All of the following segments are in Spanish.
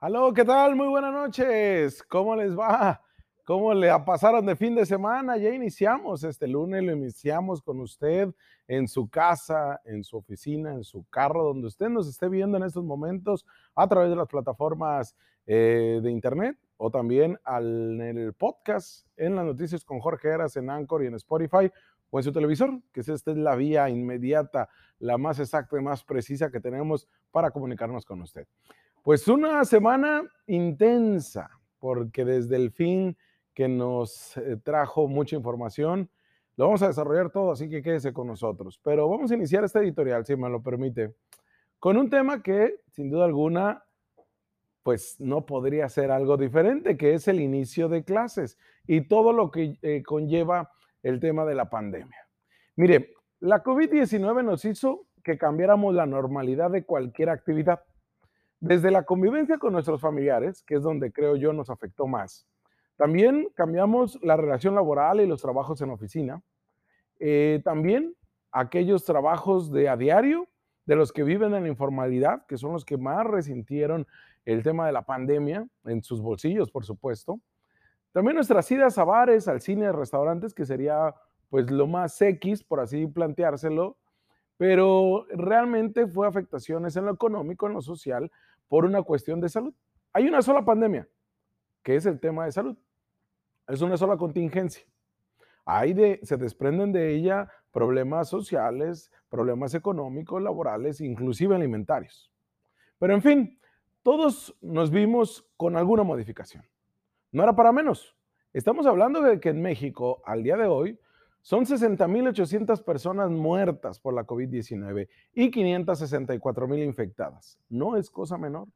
Aló, ¿qué tal? Muy buenas noches. ¿Cómo les va? ¿Cómo le pasaron de fin de semana? Ya iniciamos este lunes, lo iniciamos con usted en su casa, en su oficina, en su carro, donde usted nos esté viendo en estos momentos a través de las plataformas eh, de internet o también al, en el podcast en las noticias con Jorge Heras en Anchor y en Spotify o en su televisor, que esta es la vía inmediata, la más exacta y más precisa que tenemos para comunicarnos con usted. Pues una semana intensa, porque desde el fin que nos eh, trajo mucha información, lo vamos a desarrollar todo, así que quédese con nosotros. Pero vamos a iniciar este editorial, si me lo permite, con un tema que, sin duda alguna, pues no podría ser algo diferente, que es el inicio de clases y todo lo que eh, conlleva el tema de la pandemia. Mire, la COVID-19 nos hizo que cambiáramos la normalidad de cualquier actividad. Desde la convivencia con nuestros familiares, que es donde creo yo nos afectó más, también cambiamos la relación laboral y los trabajos en oficina. Eh, también aquellos trabajos de a diario, de los que viven en la informalidad, que son los que más resintieron el tema de la pandemia en sus bolsillos, por supuesto. También nuestras idas a bares, al cine, a restaurantes, que sería pues lo más X, por así planteárselo, pero realmente fue afectaciones en lo económico, en lo social, por una cuestión de salud. Hay una sola pandemia, que es el tema de salud. Es una sola contingencia. Hay de, se desprenden de ella problemas sociales, problemas económicos, laborales, inclusive alimentarios. Pero en fin, todos nos vimos con alguna modificación. No era para menos. Estamos hablando de que en México, al día de hoy, son 60.800 personas muertas por la COVID-19 y 564.000 infectadas. No es cosa menor.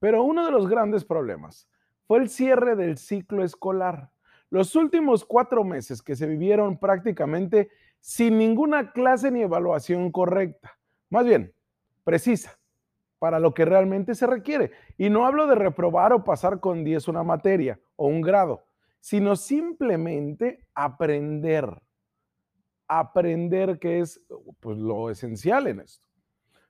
Pero uno de los grandes problemas fue el cierre del ciclo escolar. Los últimos cuatro meses que se vivieron prácticamente sin ninguna clase ni evaluación correcta. Más bien, precisa, para lo que realmente se requiere. Y no hablo de reprobar o pasar con 10 una materia o un grado sino simplemente aprender. Aprender que es pues, lo esencial en esto.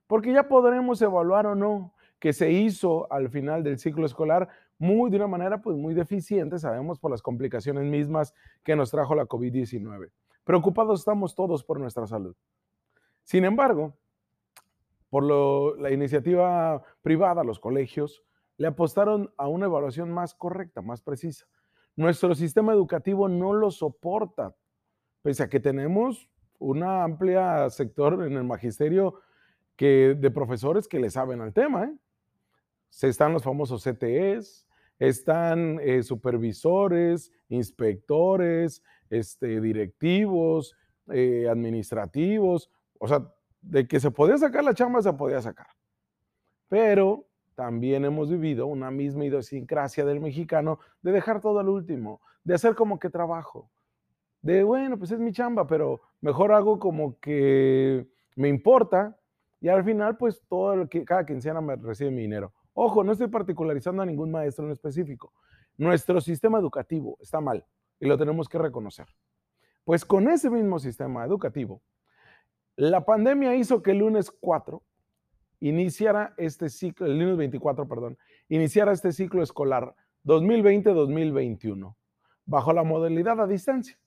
Porque ya podremos evaluar o no que se hizo al final del ciclo escolar muy de una manera pues muy deficiente, sabemos por las complicaciones mismas que nos trajo la COVID-19. Preocupados estamos todos por nuestra salud. Sin embargo, por la iniciativa privada, los colegios le apostaron a una evaluación más correcta, más precisa. Nuestro sistema educativo no lo soporta, pese a que tenemos un amplia sector en el magisterio que, de profesores que le saben al tema. ¿eh? Se están los famosos CTEs, están eh, supervisores, inspectores, este, directivos, eh, administrativos, o sea, de que se podía sacar la chamba, se podía sacar. Pero también hemos vivido una misma idiosincrasia del mexicano de dejar todo al último, de hacer como que trabajo, de bueno, pues es mi chamba, pero mejor hago como que me importa y al final pues todo lo que cada quincena me recibe mi dinero. Ojo, no estoy particularizando a ningún maestro en específico. Nuestro sistema educativo está mal y lo tenemos que reconocer. Pues con ese mismo sistema educativo, la pandemia hizo que el lunes 4 iniciara este ciclo, el lunes 24, perdón, iniciara este ciclo escolar 2020-2021 bajo la modalidad a distancia.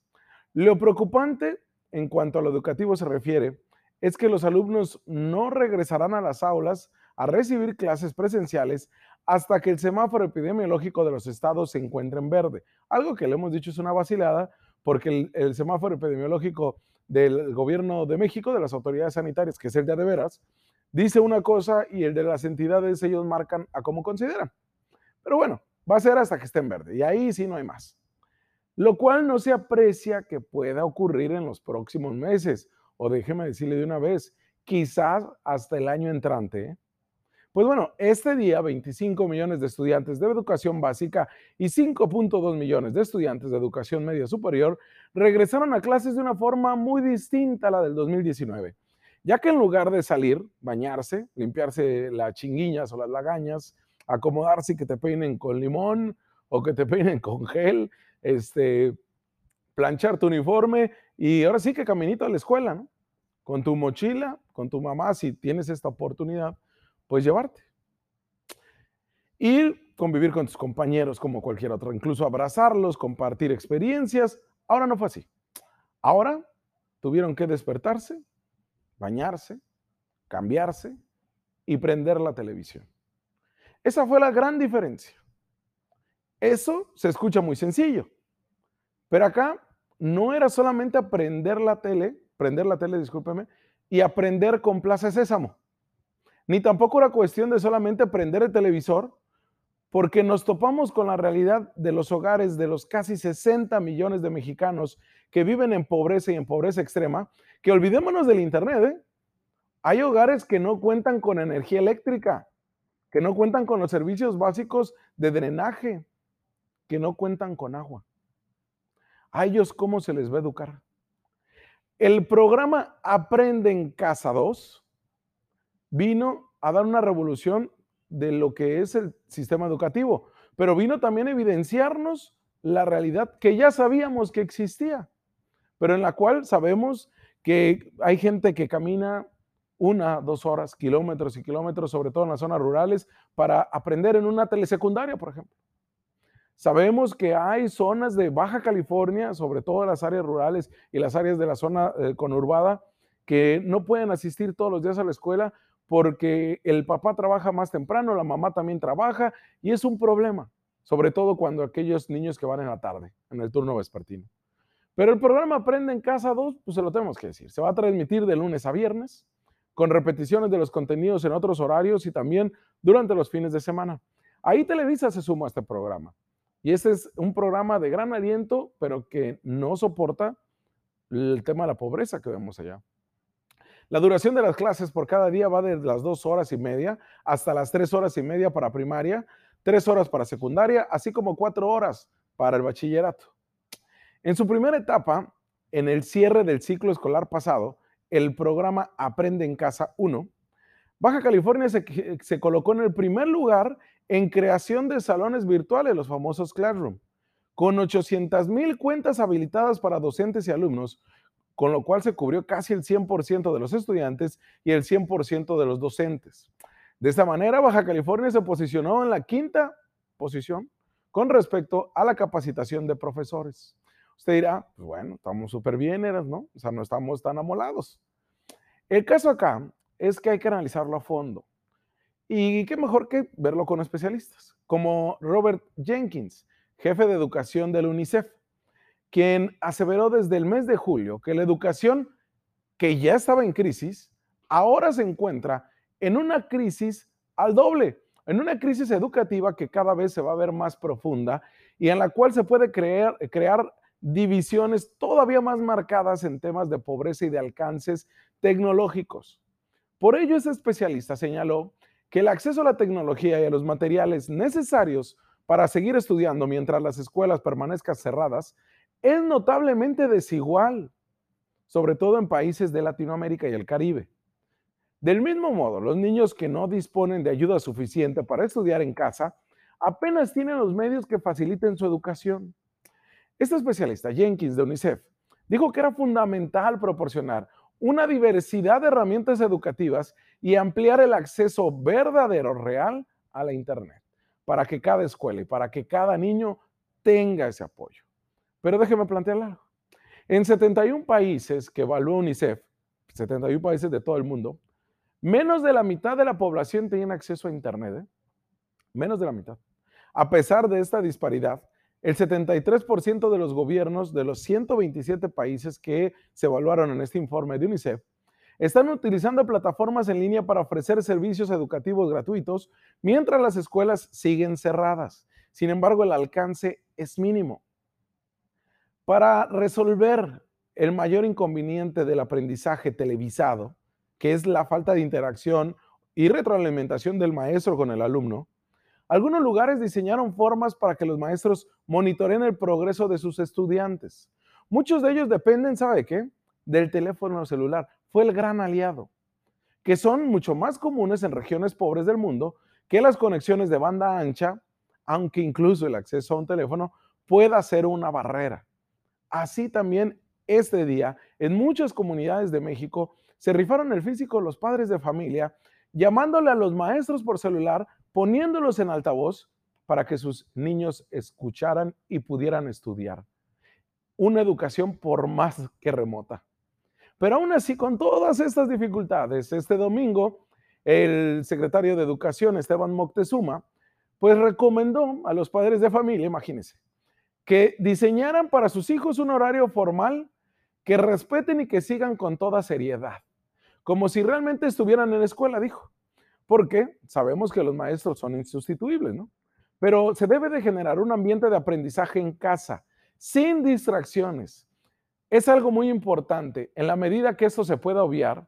Lo preocupante en cuanto a lo educativo se refiere es que los alumnos no regresarán a las aulas a recibir clases presenciales hasta que el semáforo epidemiológico de los estados se encuentre en verde. Algo que le hemos dicho es una vacilada porque el, el semáforo epidemiológico del gobierno de México, de las autoridades sanitarias, que es el de veras, dice una cosa y el de las entidades ellos marcan a cómo consideran. Pero bueno, va a ser hasta que esté en verde y ahí sí no hay más. Lo cual no se aprecia que pueda ocurrir en los próximos meses o déjeme decirle de una vez, quizás hasta el año entrante. ¿eh? Pues bueno, este día 25 millones de estudiantes de educación básica y 5.2 millones de estudiantes de educación media superior regresaron a clases de una forma muy distinta a la del 2019 ya que en lugar de salir, bañarse, limpiarse las chinguiñas o las lagañas, acomodarse y que te peinen con limón o que te peinen con gel, este, planchar tu uniforme y ahora sí que caminito a la escuela, ¿no? Con tu mochila, con tu mamá, si tienes esta oportunidad, pues llevarte. y convivir con tus compañeros como cualquier otro, incluso abrazarlos, compartir experiencias. Ahora no fue así. Ahora tuvieron que despertarse, bañarse, cambiarse y prender la televisión. Esa fue la gran diferencia. Eso se escucha muy sencillo, pero acá no era solamente aprender la tele, prender la tele, discúlpeme, y aprender con Plaza Sésamo. Ni tampoco era cuestión de solamente prender el televisor, porque nos topamos con la realidad de los hogares de los casi 60 millones de mexicanos que viven en pobreza y en pobreza extrema, que olvidémonos del Internet. ¿eh? Hay hogares que no cuentan con energía eléctrica, que no cuentan con los servicios básicos de drenaje, que no cuentan con agua. ¿A ellos cómo se les va a educar? El programa Aprende en Casa 2 vino a dar una revolución de lo que es el sistema educativo, pero vino también a evidenciarnos la realidad que ya sabíamos que existía, pero en la cual sabemos que hay gente que camina una, dos horas, kilómetros y kilómetros, sobre todo en las zonas rurales, para aprender en una telesecundaria, por ejemplo. Sabemos que hay zonas de Baja California, sobre todo las áreas rurales y las áreas de la zona eh, conurbada, que no pueden asistir todos los días a la escuela porque el papá trabaja más temprano, la mamá también trabaja y es un problema, sobre todo cuando aquellos niños que van en la tarde, en el turno vespertino. Pero el programa Aprende en Casa 2, pues se lo tenemos que decir, se va a transmitir de lunes a viernes, con repeticiones de los contenidos en otros horarios y también durante los fines de semana. Ahí Televisa se suma a este programa. Y este es un programa de gran aliento, pero que no soporta el tema de la pobreza que vemos allá. La duración de las clases por cada día va de las dos horas y media hasta las tres horas y media para primaria, tres horas para secundaria, así como cuatro horas para el bachillerato. En su primera etapa, en el cierre del ciclo escolar pasado, el programa Aprende en Casa 1, Baja California se, colocó en el primer lugar en creación de salones virtuales, los famosos Classroom, con 800 mil cuentas habilitadas para docentes y alumnos, con lo cual se cubrió casi el 100% de los estudiantes y el 100% de los docentes. De esta manera, Baja California se posicionó en la quinta posición con respecto a la capacitación de profesores. Usted dirá, pues bueno, estamos súper bien, ¿no? O sea, no estamos tan amolados. El caso acá es que hay que analizarlo a fondo. Y qué mejor que verlo con especialistas, como Robert Jenkins, jefe de educación del UNICEF, quien aseveró desde el mes de julio que la educación, que ya estaba en crisis, ahora se encuentra en una crisis al doble, en una crisis educativa que cada vez se va a ver más profunda y en la cual se puede crear divisiones todavía más marcadas en temas de pobreza y de alcances tecnológicos. Por ello, ese especialista señaló que el acceso a la tecnología y a los materiales necesarios para seguir estudiando mientras las escuelas permanezcan cerradas es notablemente desigual, sobre todo en países de Latinoamérica y el Caribe. Del mismo modo, los niños que no disponen de ayuda suficiente para estudiar en casa apenas tienen los medios que faciliten su educación. Este especialista, Jenkins de UNICEF, dijo que era fundamental proporcionar una diversidad de herramientas educativas y ampliar el acceso verdadero, real a la Internet, para que cada escuela y para que cada niño tenga ese apoyo. Pero déjeme plantearle algo. En 71 países que evaluó UNICEF, 71 países de todo el mundo, menos de la mitad de la población tiene acceso a Internet. ¿eh? Menos de la mitad. A pesar de esta disparidad, el 73% de los gobiernos de los 127 países que se evaluaron en este informe de UNICEF están utilizando plataformas en línea para ofrecer servicios educativos gratuitos mientras las escuelas siguen cerradas. Sin embargo, el alcance es mínimo. Para resolver el mayor inconveniente del aprendizaje televisado, que es la falta de interacción y retroalimentación del maestro con el alumno, algunos lugares diseñaron formas para que los maestros monitoreen el progreso de sus estudiantes. Muchos de ellos dependen, ¿sabe qué? Del teléfono celular. Fue el gran aliado, que son mucho más comunes en regiones pobres del mundo que las conexiones de banda ancha, aunque incluso el acceso a un teléfono pueda ser una barrera. Así también este día, en muchas comunidades de México, se rifaron el físico los padres de familia, llamándole a los maestros por celular poniéndolos en altavoz para que sus niños escucharan y pudieran estudiar. Una educación por más que remota. Pero aún así, con todas estas dificultades, este domingo, el secretario de Educación, Esteban Moctezuma, pues recomendó a los padres de familia, imagínense, que diseñaran para sus hijos un horario formal que respeten y que sigan con toda seriedad, como si realmente estuvieran en la escuela, dijo. Porque sabemos que los maestros son insustituibles, ¿no? Pero se debe de generar un ambiente de aprendizaje en casa, sin distracciones. Es algo muy importante. En la medida que esto se pueda obviar,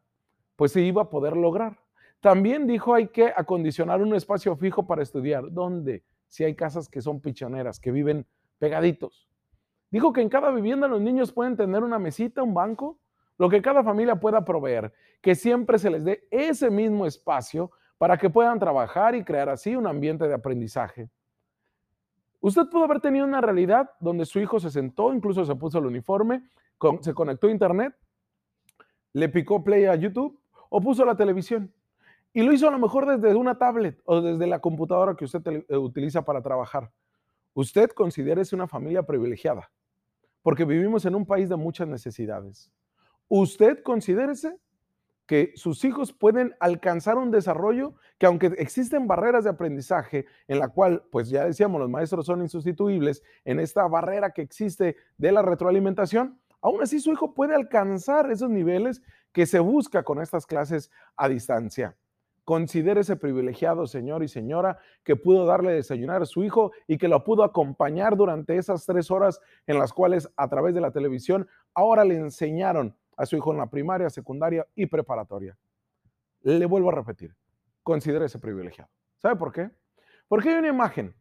pues se iba a poder lograr. También dijo hay que acondicionar un espacio fijo para estudiar. ¿Dónde? Si hay casas que son pichoneras, que viven pegaditos. Dijo que en cada vivienda los niños pueden tener una mesita, un banco, lo que cada familia pueda proveer, que siempre se les dé ese mismo espacio para que puedan trabajar y crear así un ambiente de aprendizaje. Usted pudo haber tenido una realidad donde su hijo se sentó, incluso se puso el uniforme, se conectó a internet, le picó play a YouTube o puso la televisión. Y lo hizo a lo mejor desde una tablet o desde la computadora que usted eh, utiliza para trabajar. Usted considérese una familia privilegiada, porque vivimos en un país de muchas necesidades. Usted considérese que sus hijos pueden alcanzar un desarrollo que aunque existen barreras de aprendizaje en la cual, pues ya decíamos, los maestros son insustituibles en esta barrera que existe de la retroalimentación, aún así su hijo puede alcanzar esos niveles que se busca con estas clases a distancia. ese privilegiado señor y señora que pudo darle desayunar a su hijo y que lo pudo acompañar durante esas tres horas en las cuales a través de la televisión ahora le enseñaron a su hijo en la primaria, secundaria y preparatoria. Le vuelvo a repetir, considere ese privilegiado. ¿Sabe por qué? Porque hay una imagen,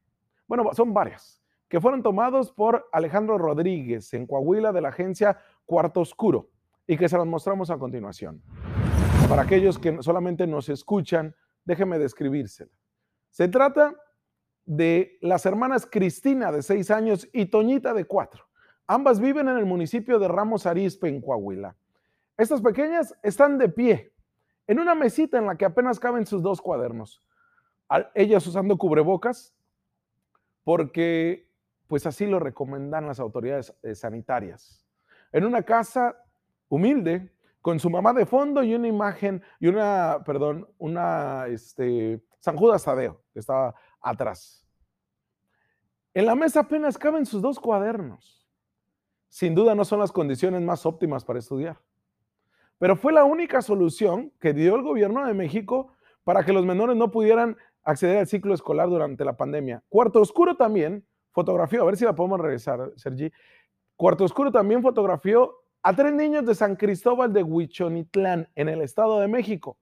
bueno, son varias, que fueron tomados por Alejandro Rodríguez en Coahuila de la agencia Cuarto Oscuro y que se las mostramos a continuación. Para aquellos que solamente nos escuchan, déjeme describírsela. Se trata de las hermanas Cristina de seis años y Toñita de cuatro. Ambas viven en el municipio de Ramos Arizpe, en Coahuila. Estas pequeñas están de pie en una mesita en la que apenas caben sus dos cuadernos. Ellas usando cubrebocas porque pues así lo recomendan las autoridades eh, sanitarias. En una casa humilde, con su mamá de fondo y una imagen, y una, perdón, una, este, San Judas Tadeo, que estaba atrás. En la mesa apenas caben sus dos cuadernos. Sin duda no son las condiciones más óptimas para estudiar. Pero fue la única solución que dio el gobierno de México para que los menores no pudieran acceder al ciclo escolar durante la pandemia. Cuarto Oscuro también fotografió, a ver si la podemos regresar, Sergi. Cuarto Oscuro también fotografió a tres niños de San Cristóbal de Huichonitlán, en el Estado de México.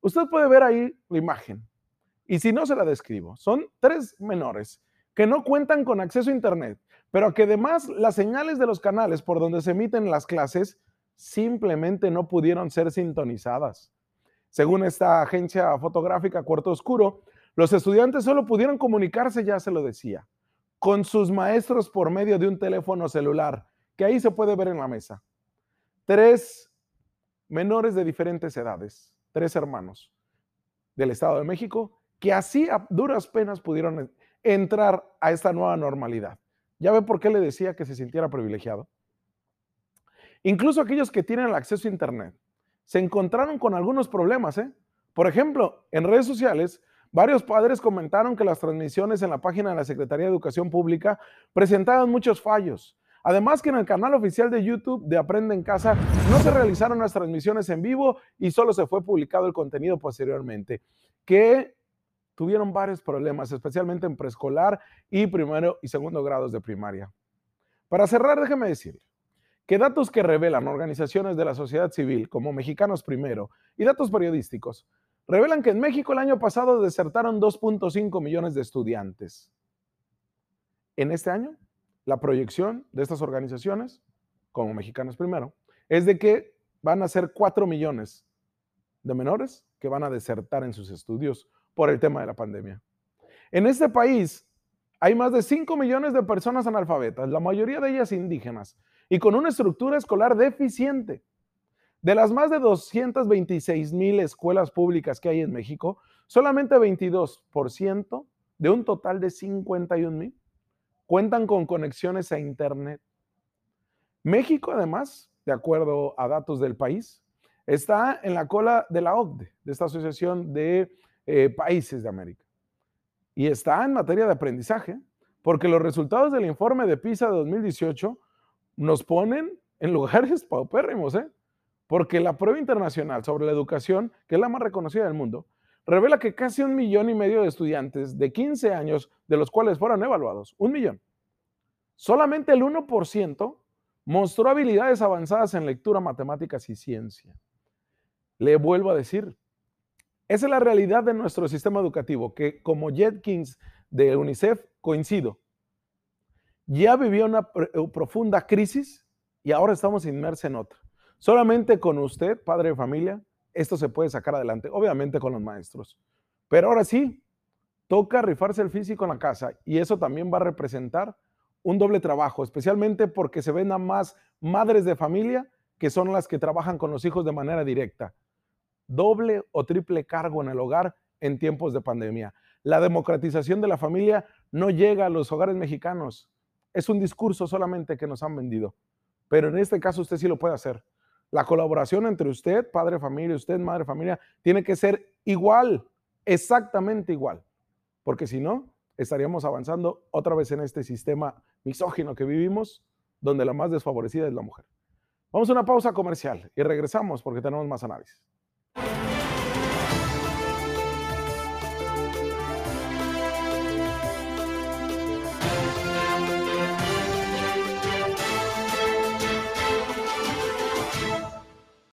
Usted puede ver ahí la imagen. Y si no se la describo, son tres menores que no cuentan con acceso a Internet, pero que además las señales de los canales por donde se emiten las clases simplemente no pudieron ser sintonizadas. Según esta agencia fotográfica Cuarto Oscuro, los estudiantes solo pudieron comunicarse, ya se lo decía, con sus maestros por medio de un teléfono celular, que ahí se puede ver en la mesa. Tres menores de diferentes edades, tres hermanos del Estado de México, que así a duras penas pudieron entrar a esta nueva normalidad. ¿Ya ve por qué le decía que se sintiera privilegiado? Incluso aquellos que tienen el acceso a Internet se encontraron con algunos problemas. ¿eh? Por ejemplo, en redes sociales, varios padres comentaron que las transmisiones en la página de la Secretaría de Educación Pública presentaban muchos fallos. Además que en el canal oficial de YouTube de Aprende en Casa no se realizaron las transmisiones en vivo y solo se fue publicado el contenido posteriormente, que tuvieron varios problemas, especialmente en preescolar y primero y segundo grados de primaria. Para cerrar, déjeme decirle que datos que revelan organizaciones de la sociedad civil como Mexicanos Primero y datos periodísticos revelan que en México el año pasado desertaron 2.5 millones de estudiantes. En este año, la proyección de estas organizaciones, como Mexicanos Primero, es de que van a ser 4 millones de menores que van a desertar en sus estudios por el tema de la pandemia. En este país hay más de 5 millones de personas analfabetas, la mayoría de ellas indígenas, y con una estructura escolar deficiente. De las más de 226 mil escuelas públicas que hay en México, solamente 22% de un total de 51 mil cuentan con conexiones a Internet. México, además, de acuerdo a datos del país, está en la cola de la OCDE, de esta Asociación de eh, Países de América. Y está en materia de aprendizaje, porque los resultados del informe de PISA de 2018 nos ponen en lugares paupérrimos, ¿eh? Porque la prueba internacional sobre la educación, que es la más reconocida del mundo, revela que casi un millón y medio de estudiantes de 15 años, de los cuales fueron evaluados, un millón, solamente el 1% mostró habilidades avanzadas en lectura, matemáticas y ciencia. Le vuelvo a decir, esa es la realidad de nuestro sistema educativo, que como Jetkins de UNICEF coincido, ya vivió una eh, profunda crisis y ahora estamos inmersos en otra. Solamente con usted, padre de familia, esto se puede sacar adelante, obviamente con los maestros. Pero ahora sí, toca rifarse el físico en la casa y eso también va a representar un doble trabajo, especialmente porque se ven a más madres de familia que son las que trabajan con los hijos de manera directa. Doble o triple cargo en el hogar en tiempos de pandemia. La democratización de la familia no llega a los hogares mexicanos. Es un discurso solamente que nos han vendido. Pero en este caso usted sí lo puede hacer. La colaboración entre usted, padre familia, usted, madre familia, tiene que ser igual, exactamente igual. Porque si no, estaríamos avanzando otra vez en este sistema misógino que vivimos, donde la más desfavorecida es la mujer. Vamos a una pausa comercial y regresamos porque tenemos más análisis.